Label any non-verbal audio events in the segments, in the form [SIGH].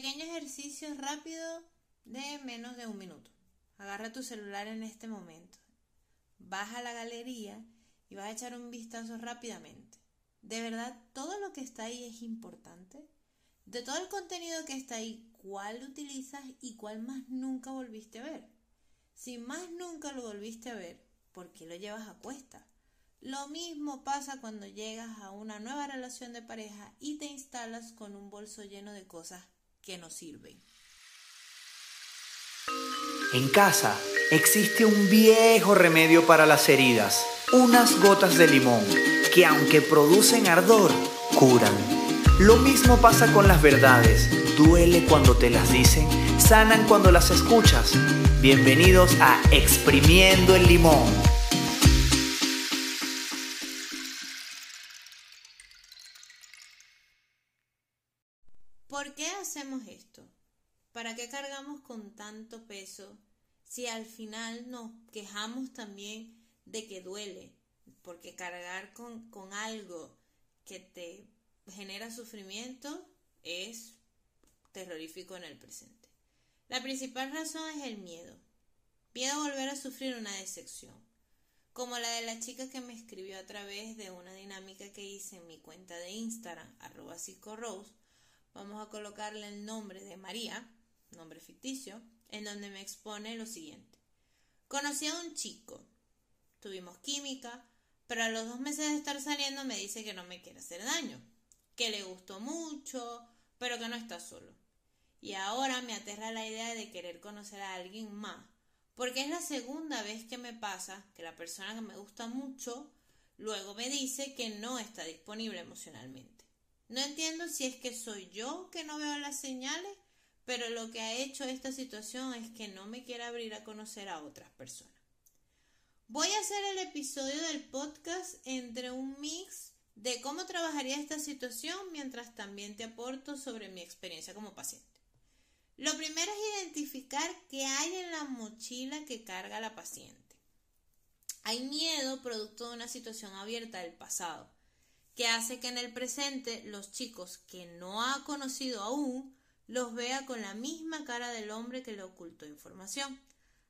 Pequeño ejercicio rápido de menos de un minuto. Agarra tu celular en este momento. Baja a la galería y vas a echar un vistazo rápidamente. ¿De verdad todo lo que está ahí es importante? De todo el contenido que está ahí, ¿cuál utilizas y cuál más nunca volviste a ver? Si más nunca lo volviste a ver, ¿por qué lo llevas a cuesta? Lo mismo pasa cuando llegas a una nueva relación de pareja y te instalas con un bolso lleno de cosas que no sirven. En casa existe un viejo remedio para las heridas, unas gotas de limón, que aunque producen ardor, curan. Lo mismo pasa con las verdades, duele cuando te las dicen, sanan cuando las escuchas. Bienvenidos a Exprimiendo el Limón. ¿Para qué cargamos con tanto peso si al final nos quejamos también de que duele? Porque cargar con, algo que te genera sufrimiento es terrorífico en el presente. La principal razón es el miedo. Miedo a volver a sufrir una decepción. Como la de la chica que me escribió a través de una dinámica que hice en mi cuenta de Instagram, arroba psicorose. Vamos a colocarle el nombre de María nombre ficticio, en donde me expone lo siguiente. Conocí a un chico, tuvimos química, pero a los dos meses de estar saliendo me dice que no me quiere hacer daño, que le gustó mucho, pero que no está solo. Y ahora me aterra la idea de querer conocer a alguien más, porque es la segunda vez que me pasa que la persona que me gusta mucho luego me dice que no está disponible emocionalmente. No entiendo si es que soy yo que no veo las señales pero lo que ha hecho esta situación es que no me quiere abrir a conocer a otras personas. Voy a hacer el episodio del podcast entre un mix de cómo trabajaría esta situación mientras también te aporto sobre mi experiencia como paciente. Lo primero es identificar qué hay en la mochila que carga la paciente. Hay miedo producto de una situación abierta del pasado, que hace que en el presente los chicos que no ha conocido aún los vea con la misma cara del hombre que le ocultó información.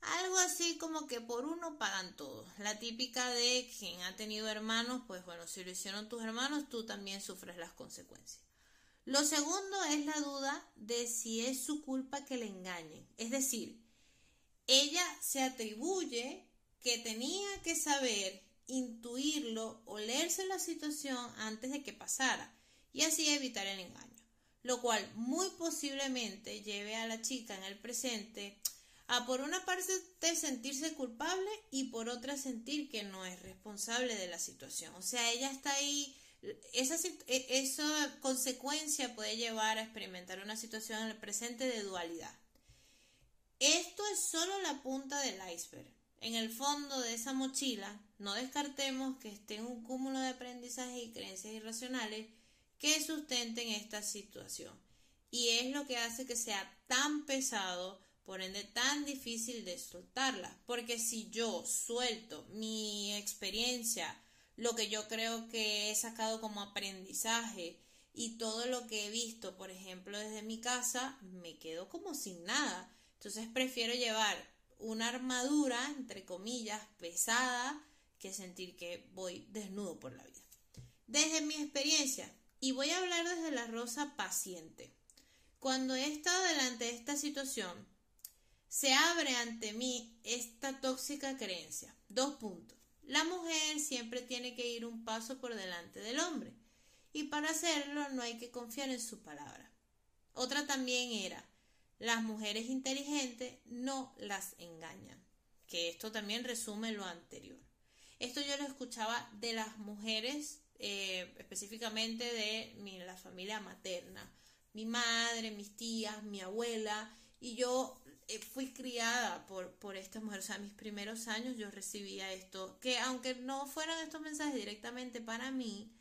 Algo así como que por uno pagan todos. La típica de quien ha tenido hermanos, pues bueno, si lo hicieron tus hermanos, tú también sufres las consecuencias. Lo segundo es la duda de si es su culpa que le engañen. Es decir, ella se atribuye que tenía que saber, intuirlo o leerse la situación antes de que pasara y así evitar el engaño lo cual muy posiblemente lleve a la chica en el presente a por una parte sentirse culpable y por otra sentir que no es responsable de la situación. O sea, ella está ahí, esa, e, esa consecuencia puede llevar a experimentar una situación en el presente de dualidad. Esto es solo la punta del iceberg. En el fondo de esa mochila, no descartemos que esté un cúmulo de aprendizajes y creencias irracionales que sustenten esta situación. Y es lo que hace que sea tan pesado, por ende tan difícil de soltarla. Porque si yo suelto mi experiencia, lo que yo creo que he sacado como aprendizaje y todo lo que he visto, por ejemplo, desde mi casa, me quedo como sin nada. Entonces prefiero llevar una armadura, entre comillas, pesada, que sentir que voy desnudo por la vida. Desde mi experiencia, y voy a hablar desde la rosa paciente. Cuando he estado delante de esta situación, se abre ante mí esta tóxica creencia. Dos puntos. La mujer siempre tiene que ir un paso por delante del hombre. Y para hacerlo no hay que confiar en su palabra. Otra también era, las mujeres inteligentes no las engañan. Que esto también resume lo anterior. Esto yo lo escuchaba de las mujeres eh, específicamente de mi, la familia materna, mi madre, mis tías, mi abuela, y yo eh, fui criada por, por estas mujeres, o sea, mis primeros años yo recibía esto, que aunque no fueran estos mensajes directamente para mí,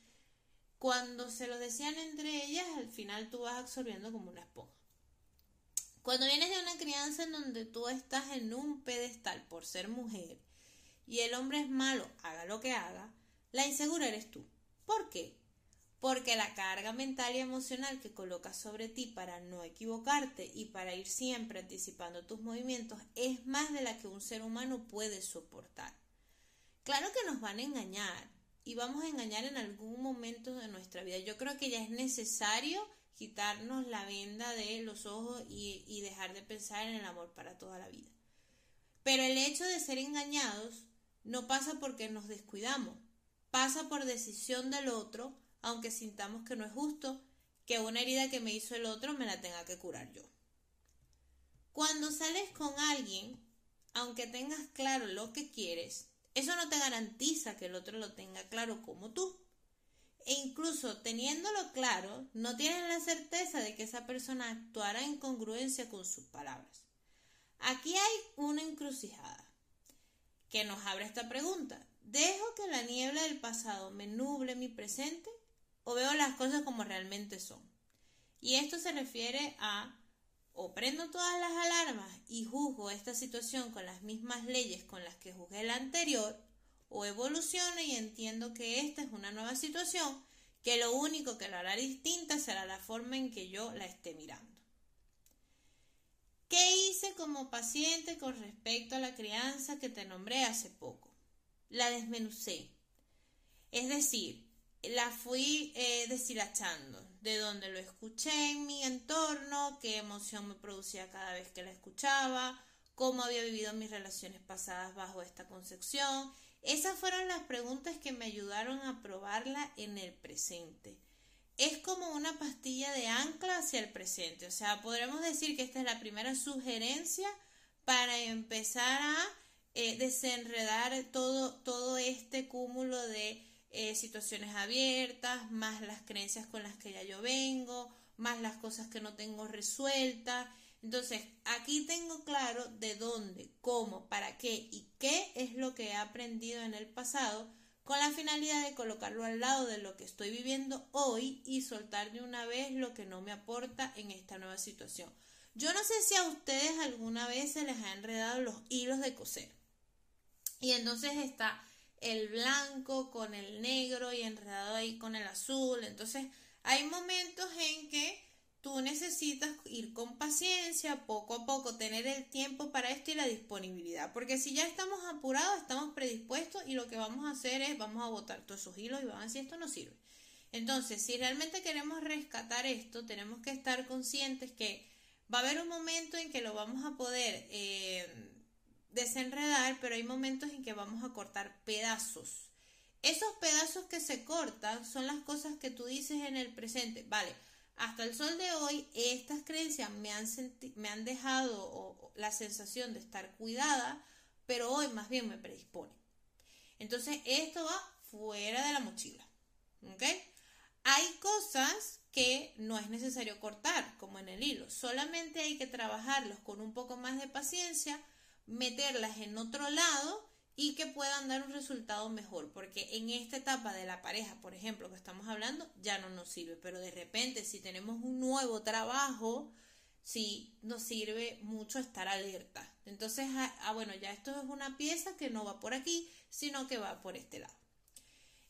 cuando se los decían entre ellas, al final tú vas absorbiendo como una esponja. Cuando vienes de una crianza en donde tú estás en un pedestal por ser mujer y el hombre es malo, haga lo que haga, la insegura eres tú. ¿Por qué? porque la carga mental y emocional que colocas sobre ti para no equivocarte y para ir siempre anticipando tus movimientos es más de la que un ser humano puede soportar. Claro que nos van a engañar y vamos a engañar en algún momento de nuestra vida. Yo creo que ya es necesario quitarnos la venda de los ojos y, dejar de pensar en el amor para toda la vida. Pero el hecho de ser engañados no pasa porque nos descuidamos, pasa por decisión del otro aunque sintamos que no es justo que una herida que me hizo el otro me la tenga que curar yo. Cuando sales con alguien, aunque tengas claro lo que quieres, eso no te garantiza que el otro lo tenga claro como tú. E incluso teniéndolo claro, no tienes la certeza de que esa persona actuará en congruencia con sus palabras. Aquí hay una encrucijada que nos abre esta pregunta. ¿Dejo que la niebla del pasado me nuble mi presente o veo las cosas como realmente son. Y esto se refiere a o prendo todas las alarmas y juzgo esta situación con las mismas leyes con las que juzgué la anterior, o evoluciono y entiendo que esta es una nueva situación, que lo único que la hará distinta será la forma en que yo la esté mirando. ¿Qué hice como paciente con respecto a la crianza que te nombré hace poco? La desmenucé. Es decir, la fui eh, deshilachando, de donde lo escuché en mi entorno, qué emoción me producía cada vez que la escuchaba, cómo había vivido mis relaciones pasadas bajo esta concepción. Esas fueron las preguntas que me ayudaron a probarla en el presente. Es como una pastilla de ancla hacia el presente, o sea, podremos decir que esta es la primera sugerencia para empezar a eh, desenredar todo, todo este cúmulo de eh, situaciones abiertas, más las creencias con las que ya yo vengo, más las cosas que no tengo resueltas. Entonces, aquí tengo claro de dónde, cómo, para qué y qué es lo que he aprendido en el pasado con la finalidad de colocarlo al lado de lo que estoy viviendo hoy y soltar de una vez lo que no me aporta en esta nueva situación. Yo no sé si a ustedes alguna vez se les ha enredado los hilos de coser. Y entonces está el blanco con el negro y enredado ahí con el azul. Entonces hay momentos en que tú necesitas ir con paciencia, poco a poco, tener el tiempo para esto y la disponibilidad. Porque si ya estamos apurados, estamos predispuestos y lo que vamos a hacer es, vamos a botar todos esos hilos y vamos a decir, esto no sirve. Entonces, si realmente queremos rescatar esto, tenemos que estar conscientes que va a haber un momento en que lo vamos a poder eh, desenredar, pero hay momentos en que vamos a cortar pedazos. Esos pedazos que se cortan son las cosas que tú dices en el presente. Vale, hasta el sol de hoy estas creencias me han, me han dejado la sensación de estar cuidada, pero hoy más bien me predispone. Entonces esto va fuera de la mochila. ¿Ok? Hay cosas que no es necesario cortar, como en el hilo. Solamente hay que trabajarlos con un poco más de paciencia meterlas en otro lado y que puedan dar un resultado mejor, porque en esta etapa de la pareja, por ejemplo, que estamos hablando, ya no nos sirve, pero de repente si tenemos un nuevo trabajo, sí nos sirve mucho estar alerta. Entonces, ah, ah, bueno, ya esto es una pieza que no va por aquí, sino que va por este lado.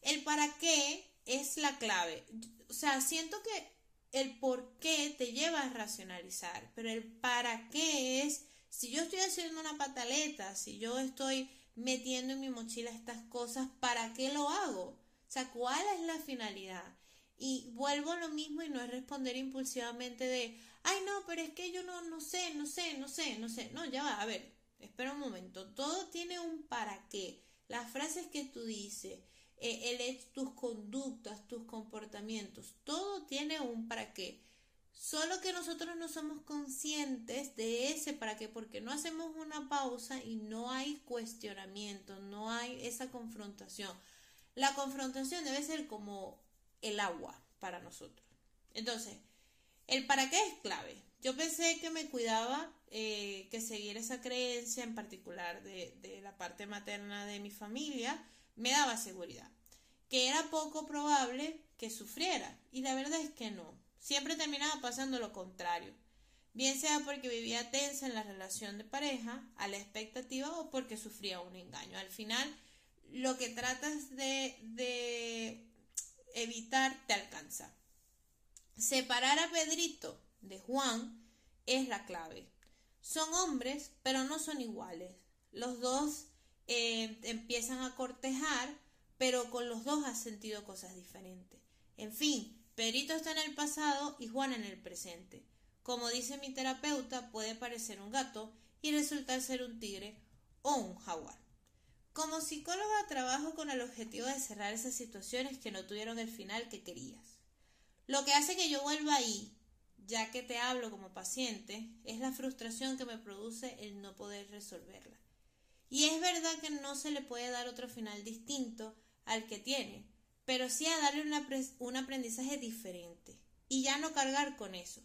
El para qué es la clave. O sea, siento que el por qué te lleva a racionalizar, pero el para qué es si yo estoy haciendo una pataleta, si yo estoy metiendo en mi mochila estas cosas, ¿para qué lo hago? O sea, ¿cuál es la finalidad? Y vuelvo a lo mismo y no es responder impulsivamente de, ay no, pero es que yo no, no sé, no sé, no sé, no sé. No, ya va, a ver, espera un momento. Todo tiene un para qué. Las frases que tú dices, eh, el, tus conductas, tus comportamientos, todo tiene un para qué. Solo que nosotros no somos conscientes de ese para qué, porque no hacemos una pausa y no hay cuestionamiento, no hay esa confrontación. La confrontación debe ser como el agua para nosotros. Entonces, el para qué es clave. Yo pensé que me cuidaba eh, que seguir esa creencia, en particular de, de la parte materna de mi familia, me daba seguridad. Que era poco probable que sufriera. Y la verdad es que no siempre terminaba pasando lo contrario, bien sea porque vivía tensa en la relación de pareja, a la expectativa o porque sufría un engaño. Al final, lo que tratas de, evitar te alcanza. Separar a Pedrito de Juan es la clave. Son hombres, pero no son iguales. Los dos eh, empiezan a cortejar, pero con los dos has sentido cosas diferentes. En fin, Pedrito está en el pasado y Juan en el presente. Como dice mi terapeuta, puede parecer un gato y resultar ser un tigre o un jaguar. Como psicóloga trabajo con el objetivo de cerrar esas situaciones que no tuvieron el final que querías. Lo que hace que yo vuelva ahí, ya que te hablo como paciente, es la frustración que me produce el no poder resolverla. Y es verdad que no se le puede dar otro final distinto al que tiene, pero sí a darle un aprendizaje diferente y ya no cargar con eso.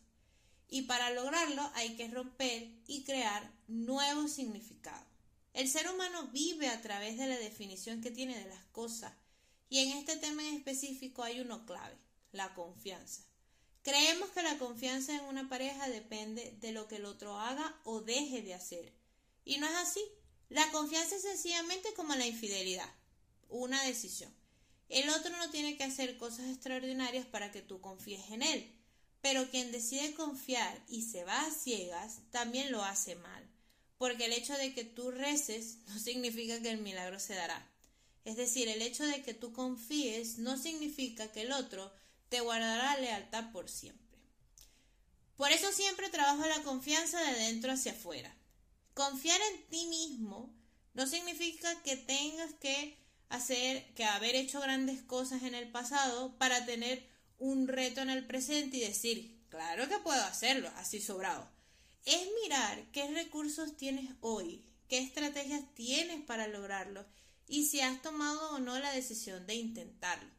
Y para lograrlo hay que romper y crear nuevos significados. El ser humano vive a través de la definición que tiene de las cosas y en este tema en específico hay uno clave, la confianza. Creemos que la confianza en una pareja depende de lo que el otro haga o deje de hacer. Y no es así. La confianza es sencillamente como la infidelidad, una decisión. El otro no tiene que hacer cosas extraordinarias para que tú confíes en él, pero quien decide confiar y se va a ciegas también lo hace mal porque el hecho de que tú reces no significa que el milagro se dará. Es decir, el hecho de que tú confíes no significa que el otro te guardará lealtad por siempre. Por eso siempre trabajo la confianza de dentro hacia afuera. Confiar en ti mismo no significa que tengas que hacer, que haber hecho grandes cosas en el pasado para tener un reto en el presente y decir, claro que puedo hacerlo, así sobrado es mirar qué recursos tienes hoy, qué estrategias tienes para lograrlo y si has tomado o no la decisión de intentarlo.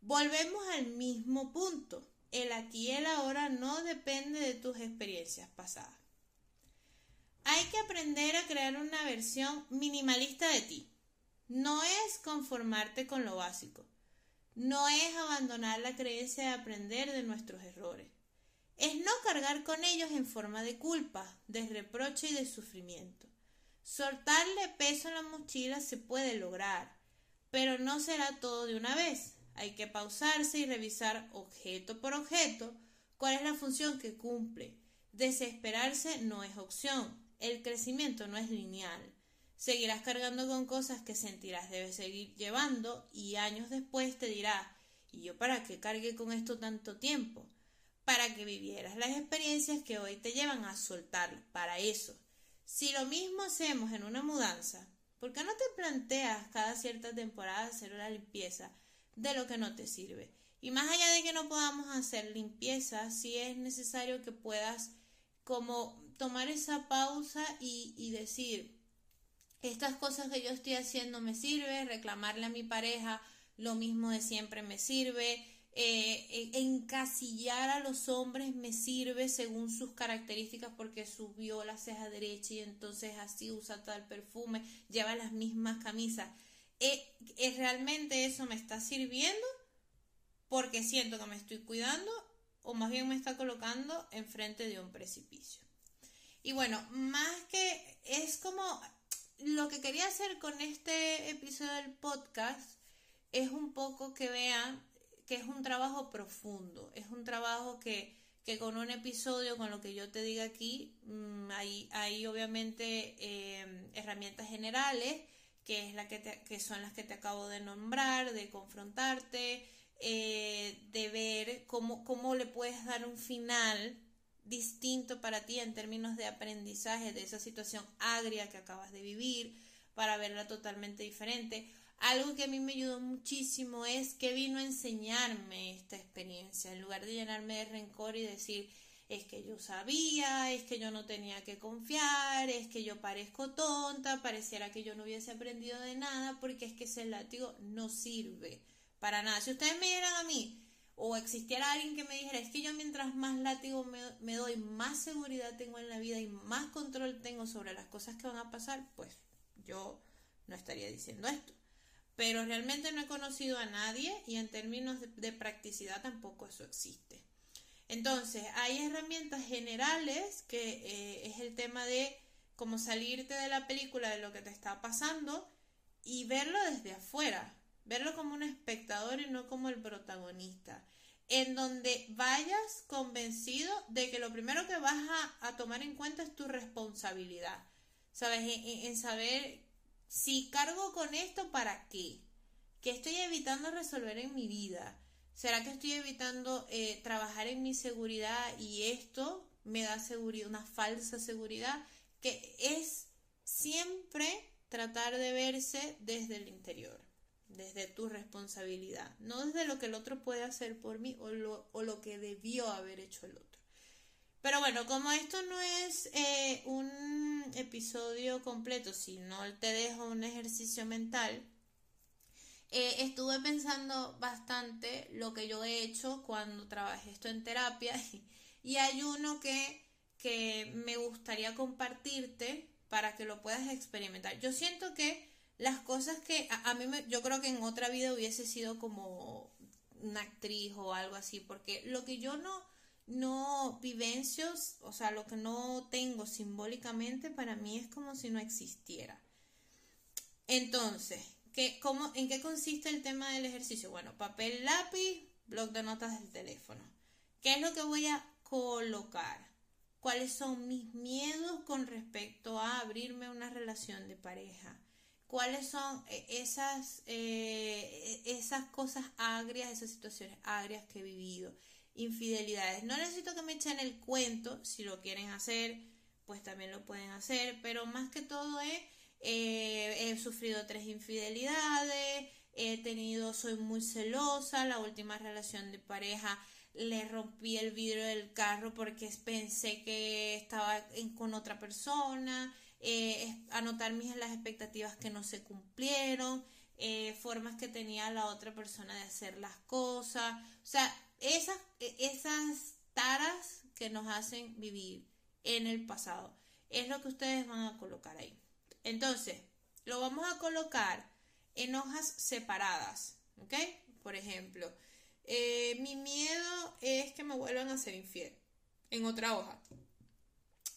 Volvemos al mismo punto. El aquí y el ahora no depende de tus experiencias pasadas. Hay que aprender a crear una versión minimalista de ti. No es conformarte con lo básico. No es abandonar la creencia de aprender de nuestros errores es no cargar con ellos en forma de culpa, de reproche y de sufrimiento. Soltarle peso en la mochila se puede lograr, pero no será todo de una vez. Hay que pausarse y revisar objeto por objeto cuál es la función que cumple. Desesperarse no es opción. El crecimiento no es lineal. Seguirás cargando con cosas que sentirás debes seguir llevando y años después te dirá ¿y yo para qué cargué con esto tanto tiempo? para que vivieras las experiencias que hoy te llevan a soltarlo, para eso. Si lo mismo hacemos en una mudanza, ¿por qué no te planteas cada cierta temporada hacer una limpieza de lo que no te sirve? Y más allá de que no podamos hacer limpieza, sí es necesario que puedas como tomar esa pausa y, y decir, estas cosas que yo estoy haciendo me sirve, reclamarle a mi pareja lo mismo de siempre me sirve, eh, encasillar a los hombres me sirve según sus características porque subió la ceja derecha y entonces así usa tal perfume, lleva las mismas camisas. Eh, ¿Es realmente eso me está sirviendo? Porque siento que me estoy cuidando o más bien me está colocando enfrente de un precipicio. Y bueno, más que es como lo que quería hacer con este episodio del podcast es un poco que vean que es un trabajo profundo, es un trabajo que, que con un episodio, con lo que yo te diga aquí, mm, hay, hay, obviamente em, herramientas generales, que, es la que, que son las que te acabo de nombrar, de confrontarte, eh, de ver cómo, cómo le puedes dar un final distinto para ti en términos de aprendizaje de esa situación agria que acabas de vivir, para verla totalmente diferente algo que a mí me ayudó muchísimo es que vino a enseñarme esta experiencia, en lugar de llenarme de rencor y decir, es que yo sabía, es que yo no tenía que confiar, es que yo parezco tonta, pareciera que yo no hubiese aprendido de nada, porque es que ese látigo no sirve para nada. Si ustedes me dieran a mí, o existiera alguien que me dijera, es que yo mientras más látigo me, me doy, más seguridad tengo en la vida y más control tengo sobre las cosas que van a pasar, pues yo no estaría diciendo esto pero realmente no he conocido a nadie y en términos de, practicidad tampoco eso existe. Entonces, hay herramientas generales que eh, es el tema de cómo salirte de la película de lo que te está pasando y verlo desde afuera. Verlo como un espectador y no como el protagonista, en donde vayas convencido de que lo primero que vas a, tomar en cuenta es tu responsabilidad, ¿sabes? En, saber si cargo con esto, ¿para qué? ¿Qué estoy evitando resolver en mi vida? ¿Será que estoy evitando eh, trabajar en mi seguridad y esto me da seguridad, una falsa seguridad? Que es siempre tratar de verse desde el interior desde tu responsabilidad, no desde lo que el otro puede hacer por mí o lo, o lo que debió haber hecho el otro. Pero bueno, como esto no es eh, un episodio completo, sino te dejo un ejercicio mental, eh, estuve pensando bastante lo que yo he hecho cuando trabajé esto en terapia [LAUGHS] y hay uno que, que me gustaría compartirte para que lo puedas experimentar. Yo siento que las cosas que a, mí me, yo creo que en otra vida hubiese sido como una actriz o algo así, porque lo que yo no, no vivencios, o sea, lo que no tengo simbólicamente para mí es como si no existiera. Entonces, ¿qué, cómo, ¿en qué consiste el tema del ejercicio? Bueno, papel, lápiz, blog de notas del teléfono. ¿Qué es lo que voy a colocar? ¿Cuáles son mis miedos con respecto a abrirme una relación de pareja? Cuáles son eh, esas, eh, esas cosas agrias, esas situaciones agrias que he vivido, infidelidades. No necesito que me echen el cuento, si lo quieren hacer, pues también lo pueden hacer, pero más que todo es, eh, he sufrido tres infidelidades, he tenido, soy muy celosa, la última relación de pareja le rompí el vidrio del carro porque pensé que estaba con otra persona, eh, anotar mis las expectativas que no se cumplieron, eh, formas que tenía la otra persona de hacer las cosas, o sea, esas, e, esas taras que nos hacen vivir en el pasado, es lo que ustedes van a colocar ahí. Entonces, lo vamos a colocar en hojas separadas, ¿ok? Por ejemplo, eh, mi miedo es que me vuelvan a ser infiel en otra hoja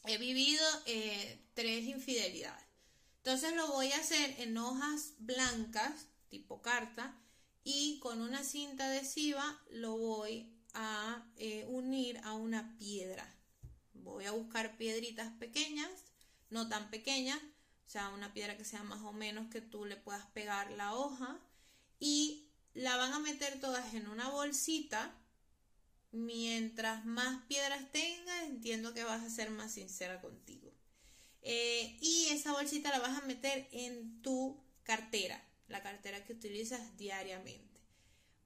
he vivido eh, tres infidelidades. Entonces lo voy a hacer en hojas blancas, tipo carta, y con una cinta adhesiva lo voy a eh, unir a una piedra. Voy a buscar piedritas pequeñas, no tan pequeñas, o sea, una piedra que sea más o menos que tú le puedas pegar la hoja y la van a meter todas en una bolsita mientras más piedras tengas, entiendo que vas a ser más sincera contigo. Eh, y esa bolsita la vas a meter en tu cartera, la cartera que utilizas diariamente.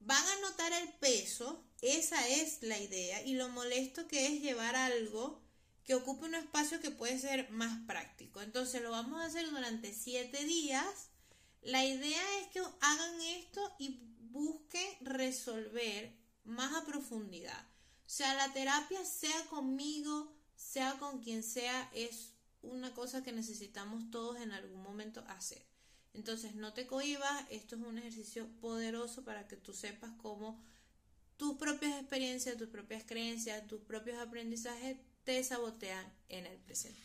Van a notar el peso, esa es la idea, y lo molesto que es llevar algo que ocupe un espacio que puede ser más práctico. Entonces lo vamos a hacer durante siete días. La idea es que hagan esto y busquen resolver más a profundidad. O sea, la terapia, sea conmigo, sea con quien sea, es una cosa que necesitamos todos en algún momento hacer. Entonces, no te cohibas, esto es un ejercicio poderoso para que tú sepas cómo tus propias experiencias, tus propias creencias, tus propios aprendizajes te sabotean en el presente.